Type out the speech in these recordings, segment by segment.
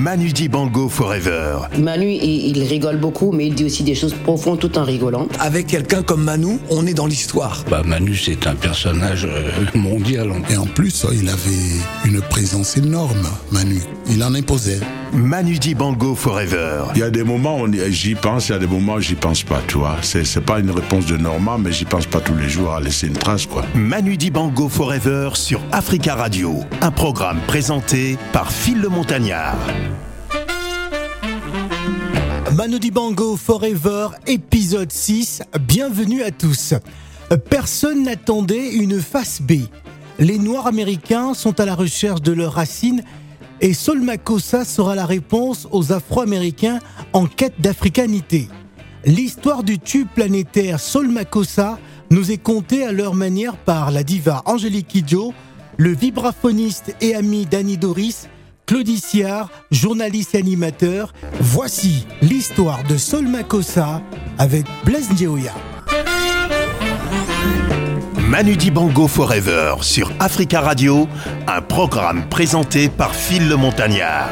Manu Dibango Forever. Manu, il, il rigole beaucoup, mais il dit aussi des choses profondes tout en rigolant. Avec quelqu'un comme Manu, on est dans l'histoire. Bah Manu, c'est un personnage euh, mondial. Et en plus, il avait une présence énorme, Manu. Il en imposait. Manu Dibango Forever. Il y a des moments où j'y pense, il y a des moments où j'y pense pas, tu vois. C'est, c'est pas une réponse de Normand, mais j'y pense pas tous les jours à laisser une trace, quoi. Manu Dibango Forever sur Africa Radio. Un programme présenté par Phil le Montagnard. Manu Dibango Forever, épisode 6. Bienvenue à tous. Personne n'attendait une face B. Les Noirs américains sont à la recherche de leurs racines et Sol Makossa sera la réponse aux Afro-Américains en quête d'africanité. L'histoire du tube planétaire Sol Makossa nous est contée à leur manière par la diva Angélique Kidjo, le vibraphoniste et ami Danny Doris, Claudie Siard, journaliste et animateur. Voici l'histoire de Sol Makossa avec Blaise Ndioya. Manu Dibango Forever sur Africa Radio, un programme présenté par Phil le Montagnard.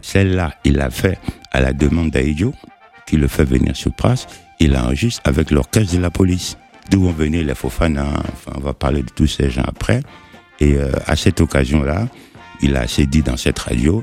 Celle-là, il l'a fait à la demande d'Aïdio, qui le fait venir sur place. Il enregistre avec l'orchestre de la police, d'où ont venu les Fofana. Enfin, on va parler de tous ces gens après. Et euh, à cette occasion-là, il a assez dit dans cette radio,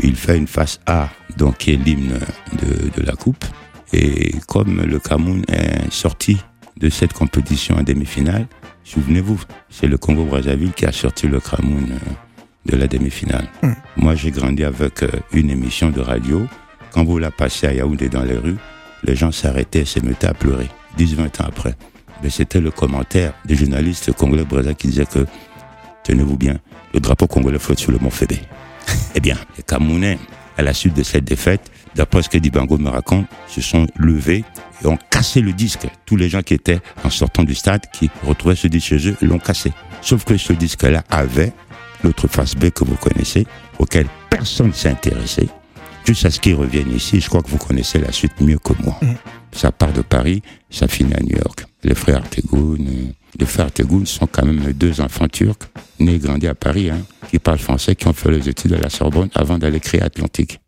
il fait une face A, donc qui est l'hymne de, de la coupe. Et comme le Cameroun est sorti de cette compétition en demi-finale, souvenez-vous, c'est le Congo-Brazzaville qui a sorti le Cameroun euh, de la demi-finale. Moi, j'ai grandi avec euh, une émission de radio. Quand vous la passez à Yaoundé dans les rues, les gens s'arrêtaient et se mettaient à pleurer, 10-20 ans après. Mais c'était le commentaire des journalistes congolais brésilien qui disait que, tenez-vous bien, le drapeau congolais flotte sur le mont Fébé. eh bien, les Camerounais, à la suite de cette défaite, d'après ce que Dibango me raconte, se sont levés et ont cassé le disque. Tous les gens qui étaient en sortant du stade, qui retrouvaient ce disque chez eux, l'ont cassé. Sauf que ce disque-là avait l'autre face B que vous connaissez, auquel personne ne s'est intéressé. Jusqu'à ce qu'ils reviennent ici, je crois que vous connaissez la suite mieux que moi. Ça part de Paris, ça finit à New York. Les frères Artegoun, euh, les frères sont quand même deux enfants turcs, nés et grandis à Paris, hein, qui parlent français, qui ont fait les études à la Sorbonne avant d'aller créer Atlantique.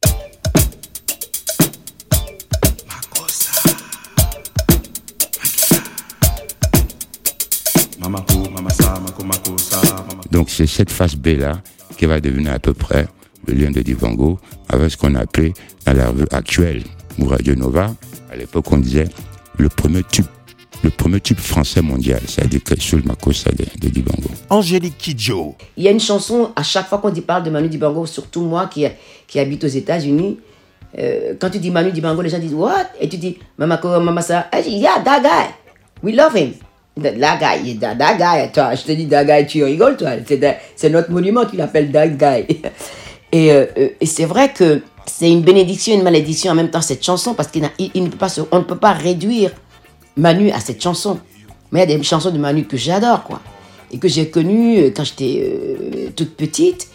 Donc c'est cette face B-là qui va devenir à peu près le lien de Divango avec ce qu'on appelait dans la revue actuelle ou Nova. À l'époque, on disait le premier tube, le premier tube français mondial, c'est-à-dire que sur le Makossa de, de Divango. Angélique Kidjo. Il y a une chanson, à chaque fois qu'on dit parle de Manu Dibango, surtout moi qui, qui habite aux États-Unis, euh, quand tu dis Manu Dibango, les gens disent What? Et tu dis Mamako, Mamasa, yeah, that guy. We love him. That, that guy, that, that guy. Toi, je te dis that guy, tu rigoles, toi. C'est notre monument qui l'appelle that guy. Et, euh, et c'est vrai que c'est une bénédiction et une malédiction en même temps, cette chanson, parce qu'on il, il ne peut pas se- on ne peut pas réduire Manu à cette chanson. Mais il y a des chansons de Manu que j'adore, quoi. Et que j'ai connues euh, quand j'étais euh, toute petite.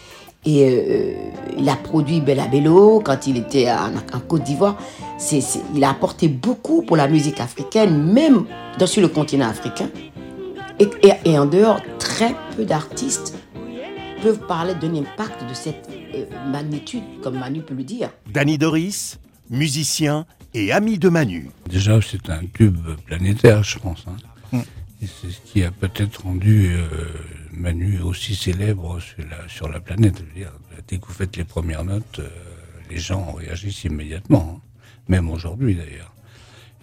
Et euh, il a produit Bella Bello quand il était en, Côte d'Ivoire. C'est, il a apporté beaucoup pour la musique africaine, même dans, sur le continent africain. Et, en dehors, très peu d'artistes peuvent parler d'un impact de cette magnitude, comme Manu peut le dire. Danny Doris, musicien et ami de Manu. Déjà, c'est un tube planétaire, je pense. hein. Et c'est ce qui a peut-être rendu euh, Manu aussi célèbre sur la, sur la planète. Je veux dire, dès que vous faites les premières notes, euh, les gens réagissent immédiatement. hein. Même aujourd'hui, d'ailleurs.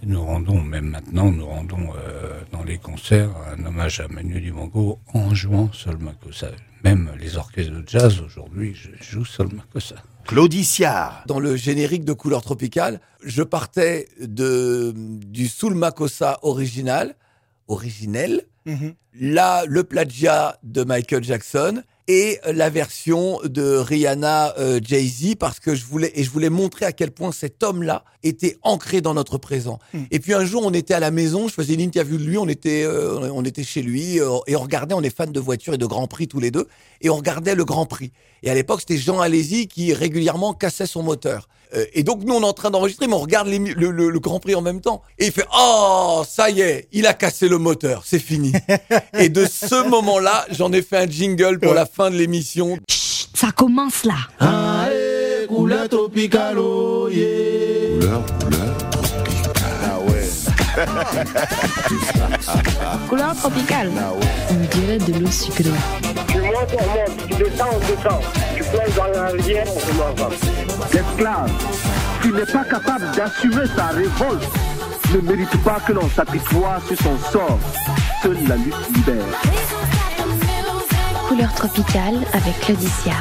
Nous rendons, même maintenant, nous rendons euh, dans les concerts un hommage à Manu Dibango en jouant Sol Makossa. Même les orchestres de jazz aujourd'hui je- jouent Sol Makossa. Claudie Siard. Dans le générique de Couleur Tropicale, je partais de, du Soul Makossa original, originel, là, le plagiat de Michael Jackson et la version de Rihanna euh, Jay-Z parce que je voulais et je voulais montrer à quel point cet homme-là était ancré dans notre présent. Et puis un jour, on était à la maison, je faisais une interview de lui, on était euh, on était chez lui euh, et on regardait, on est fans de voitures et de Grand Prix tous les deux et on regardait le Grand Prix. Et à l'époque, c'était Jean Alési qui régulièrement cassait son moteur. Euh, et donc nous, on est en train d'enregistrer, mais on regarde l'émi- le, le- le Grand Prix en même temps. Et il fait oh ça y est, il a cassé le moteur, c'est fini. et de ce moment-là, j'en ai fait un jingle pour la fin de l'émission. Ça commence là. Ah, eh, couleur tropicale, oh yeah. Couleur, couleur tropicale. Ah ouais. Couleur tropicale. On dirait de l'eau sucrée. Tu montes, on monte. Tu descends, on descend. L'esclave qui n'est pas capable d'assumer sa révolte ne mérite pas que l'on s'apitoie sur son sort. Seule la lutte libère. Couleur tropicale avec Claudicia.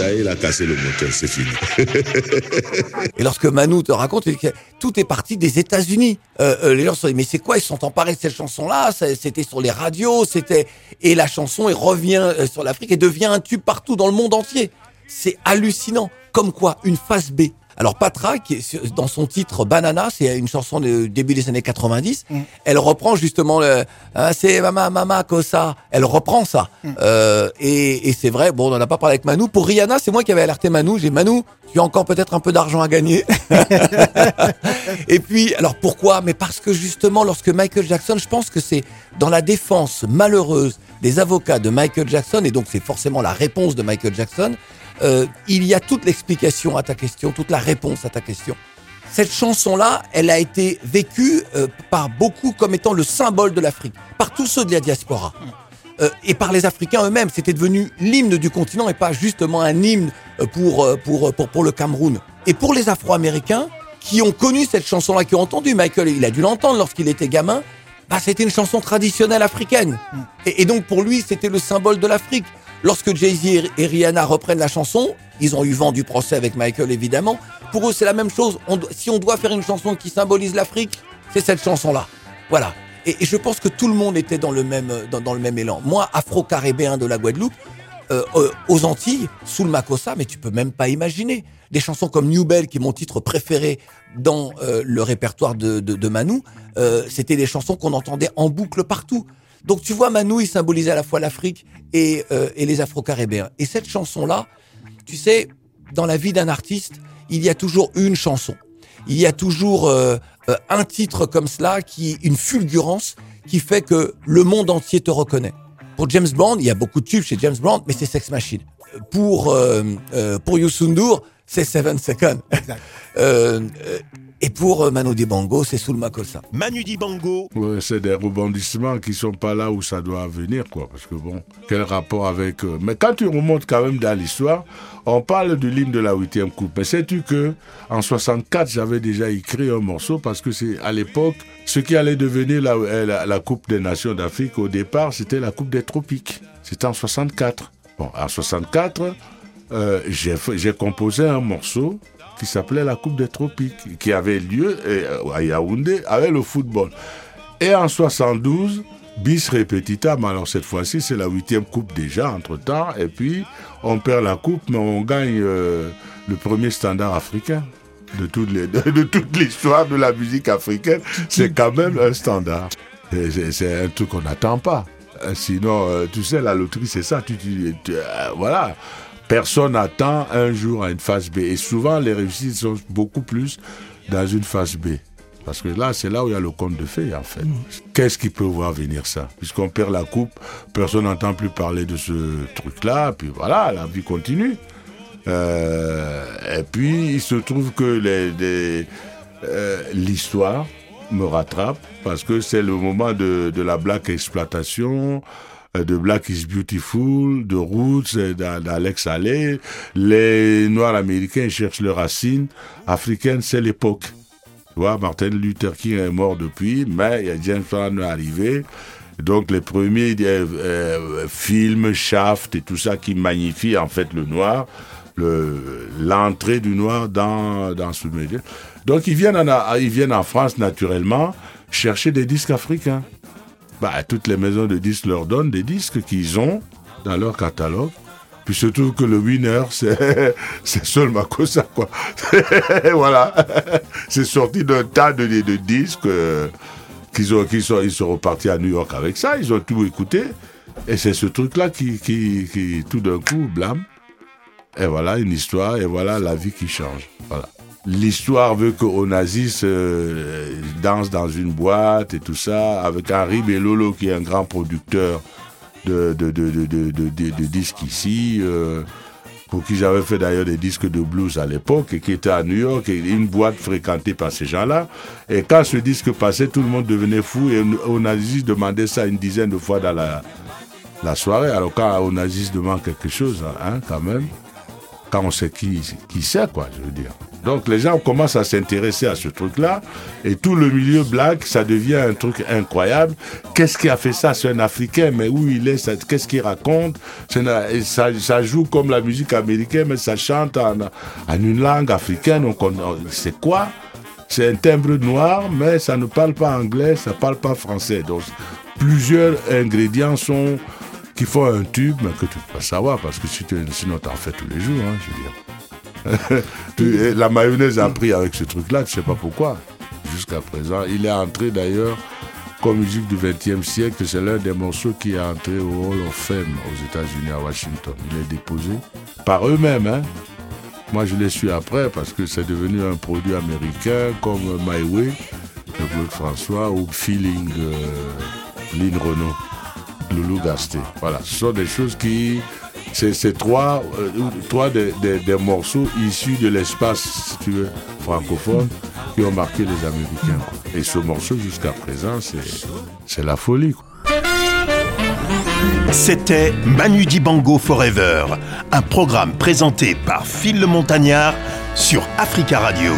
Il a cassé le moteur, c'est fini. Et lorsque Manu te raconte, que tout est parti des États-Unis. Euh, euh, les gens se sont dit, mais c'est quoi? Ils sont emparés de cette chanson-là? C'était sur les radios, c'était et la chanson, elle revient euh, sur l'Afrique et devient un tube partout dans le monde entier. C'est hallucinant. Comme quoi, une face B. Alors Patra, qui est sur- dans son titre Banana, c'est une chanson du début des années 90. Elle reprend justement le Ah, c'est Mama Mama Cosa. Elle reprend ça. Euh, et et c'est vrai. Bon, on n'en a pas parlé avec Manu. Pour Rihanna, c'est moi qui avais alerté Manu. J'ai Manu, tu as encore peut-être un peu d'argent à gagner. Et puis, alors pourquoi? Mais parce que justement, lorsque Michael Jackson, je pense que c'est dans la défense malheureuse des avocats de Michael Jackson, et donc c'est forcément la réponse de Michael Jackson, euh, il y a toute l'explication à ta question, toute la réponse à ta question. Cette chanson-là, elle a été vécue euh, par beaucoup comme étant le symbole de l'Afrique, par tous ceux de la diaspora. Euh, et par les Africains eux-mêmes. C'était devenu l'hymne du continent et pas justement un hymne pour, pour, pour, le Cameroun. Et pour les Afro-Américains qui ont connu cette chanson-là, qui ont entendu Michael, il a dû l'entendre lorsqu'il était gamin, bah, c'était une chanson traditionnelle africaine. Et donc pour lui, c'était le symbole de l'Afrique. Lorsque Jay-Z et- Rihanna reprennent la chanson, ils ont eu vent du procès avec Michael évidemment. Pour eux, c'est la même chose. Si on doit faire une chanson qui symbolise l'Afrique, c'est cette chanson-là. Voilà. Et, je pense que tout le monde était dans le même, euh, dans, le même élan. Moi, afro-caribéen de la Guadeloupe, euh, euh, aux Antilles, sous le Makossa, mais tu peux même pas imaginer. Des chansons comme New Bell, qui est mon titre préféré dans le répertoire de, de, de Manu, c'était des chansons qu'on entendait en boucle partout. Donc tu vois, Manu, il symbolisait à la fois l'Afrique et, euh, et les Afro-Caribéens. Et cette chanson-là, tu sais, dans la vie d'un artiste, il y a toujours une chanson. Il y a toujours euh, euh, un titre comme cela, qui une fulgurance, qui fait que le monde entier te reconnaît. Pour James Bond, il y a beaucoup de tubes chez James Bond, mais c'est Sex Machine. Pour euh, euh, pour Youssou N'Dour, c'est Seven Seconds. Et pour euh, Manu Dibango, c'est Soul Makossa. Manu Dibango, Ouais, c'est des rebondissements qui sont pas là où ça doit venir, quoi. Parce que bon, quel rapport avec. euh, Mais quand tu remontes quand même dans l'histoire, on parle de l'hymne de la huitième coupe. Mais sais-tu que en 64, j'avais déjà écrit un morceau parce que c'est à l'époque ce qui allait devenir la, euh, la, la Coupe des Nations d'Afrique. Au départ, c'était la Coupe des Tropiques. C'était en 64. Bon, en 64, euh, j'ai composé un morceau qui s'appelait la Coupe des Tropiques, qui avait lieu euh, à Yaoundé avec le football. Et en 72, bis repetitam, alors cette fois-ci c'est la huitième coupe déjà entre-temps, et puis on perd la coupe, mais on gagne euh, le premier standard africain. De, toute l'histoire de la musique africaine, c'est quand même un standard. C'est un truc qu'on n'attend pas. Euh, Sinon, tu sais, la loterie, c'est ça. Voilà. Personne n'attend un jour à une phase B. Et souvent, les réussites sont beaucoup plus dans une phase B. Parce que là, c'est là où il y a le conte de fées, en fait. Qu'est-ce qui peut voir venir ça? Puisqu'on perd la coupe, personne n'entend plus parler de ce truc-là. Puis voilà, la vie continue. Euh, et puis, il se trouve que les- les- euh, l'histoire me rattrape parce que c'est le moment de, de la black exploitation, de Black is Beautiful, de Roots, euh, d'A- d'Alex Allais. Les Noirs américains cherchent leurs racines africaines, c'est l'époque. Tu vois, Martin Luther King est mort depuis, mais il y a James Brown arrivé. Donc les premiers euh, euh, films, Shaft et tout ça qui magnifient en fait le noir, le- l'entrée du noir dans, dans ce milieu. Donc ils viennent en France naturellement chercher des disques africains. Bah, toutes les maisons de disques leur donnent des disques qu'ils ont dans leur catalogue. Puis surtout que le winner, c'est c'est Sol Makossa, quoi. voilà. c'est sorti d'un tas de, disques euh, qu'ils sont, ils sont repartis à New York avec ça. Ils ont tout écouté. Et c'est ce truc-là qui, qui, qui, tout d'un coup, blâme. Et voilà une histoire, et voilà la vie qui change. Voilà. L'histoire veut que Onassis euh, danse dans une boîte et tout ça, avec Henri Bellolo, qui est un grand producteur de, disques ici. euh, pour qui j'avais fait d'ailleurs des disques de blues à l'époque, et qui était à New York, et une boîte fréquentée par ces gens-là. Et quand ce disque passait, tout le monde devenait fou, et Onassis demandait ça une dizaine de fois dans la, la soirée. Alors quand Onassis demande quelque chose, hein, quand même, quand on sait qui, qui c'est, quoi, je veux dire. Donc les gens commencent à s'intéresser à ce truc-là, et tout le milieu black, ça devient un truc incroyable. Qu'est-ce qui a fait ça? C'est un Africain, mais où il est Qu'est-ce qu'il raconte? Ça, joue comme la musique américaine, mais ça chante en, une langue africaine. Donc on- on- c'est quoi? C'est un timbre noir, mais ça ne parle pas anglais, ça ne parle pas français. Donc plusieurs ingrédients sont qui font un tube, mais que tu peux pas savoir, parce que sinon tu en fais tous les jours, hein, je veux dire. La mayonnaise a pris avec ce truc-là, tu sais pas pourquoi. Jusqu'à présent, il est entré d'ailleurs comme musique du XXe siècle. C'est l'un des morceaux qui est entré au Hall of Fame aux États-Unis à Washington. Il est déposé par eux-mêmes. Hein. Moi, je l'ai su après parce que c'est devenu un produit américain comme My Way de Claude François ou Feeling euh, Lynn Renault, Loulou Gasté. Voilà, ce sont des choses qui c'est trois, euh, des, morceaux issus de l'espace, francophone, qui ont marqué les Américains. Et ce morceau, jusqu'à présent, c'est la folie. C'était Manu Dibango Forever, un programme présenté par Phil le Montagnard sur Africa Radio.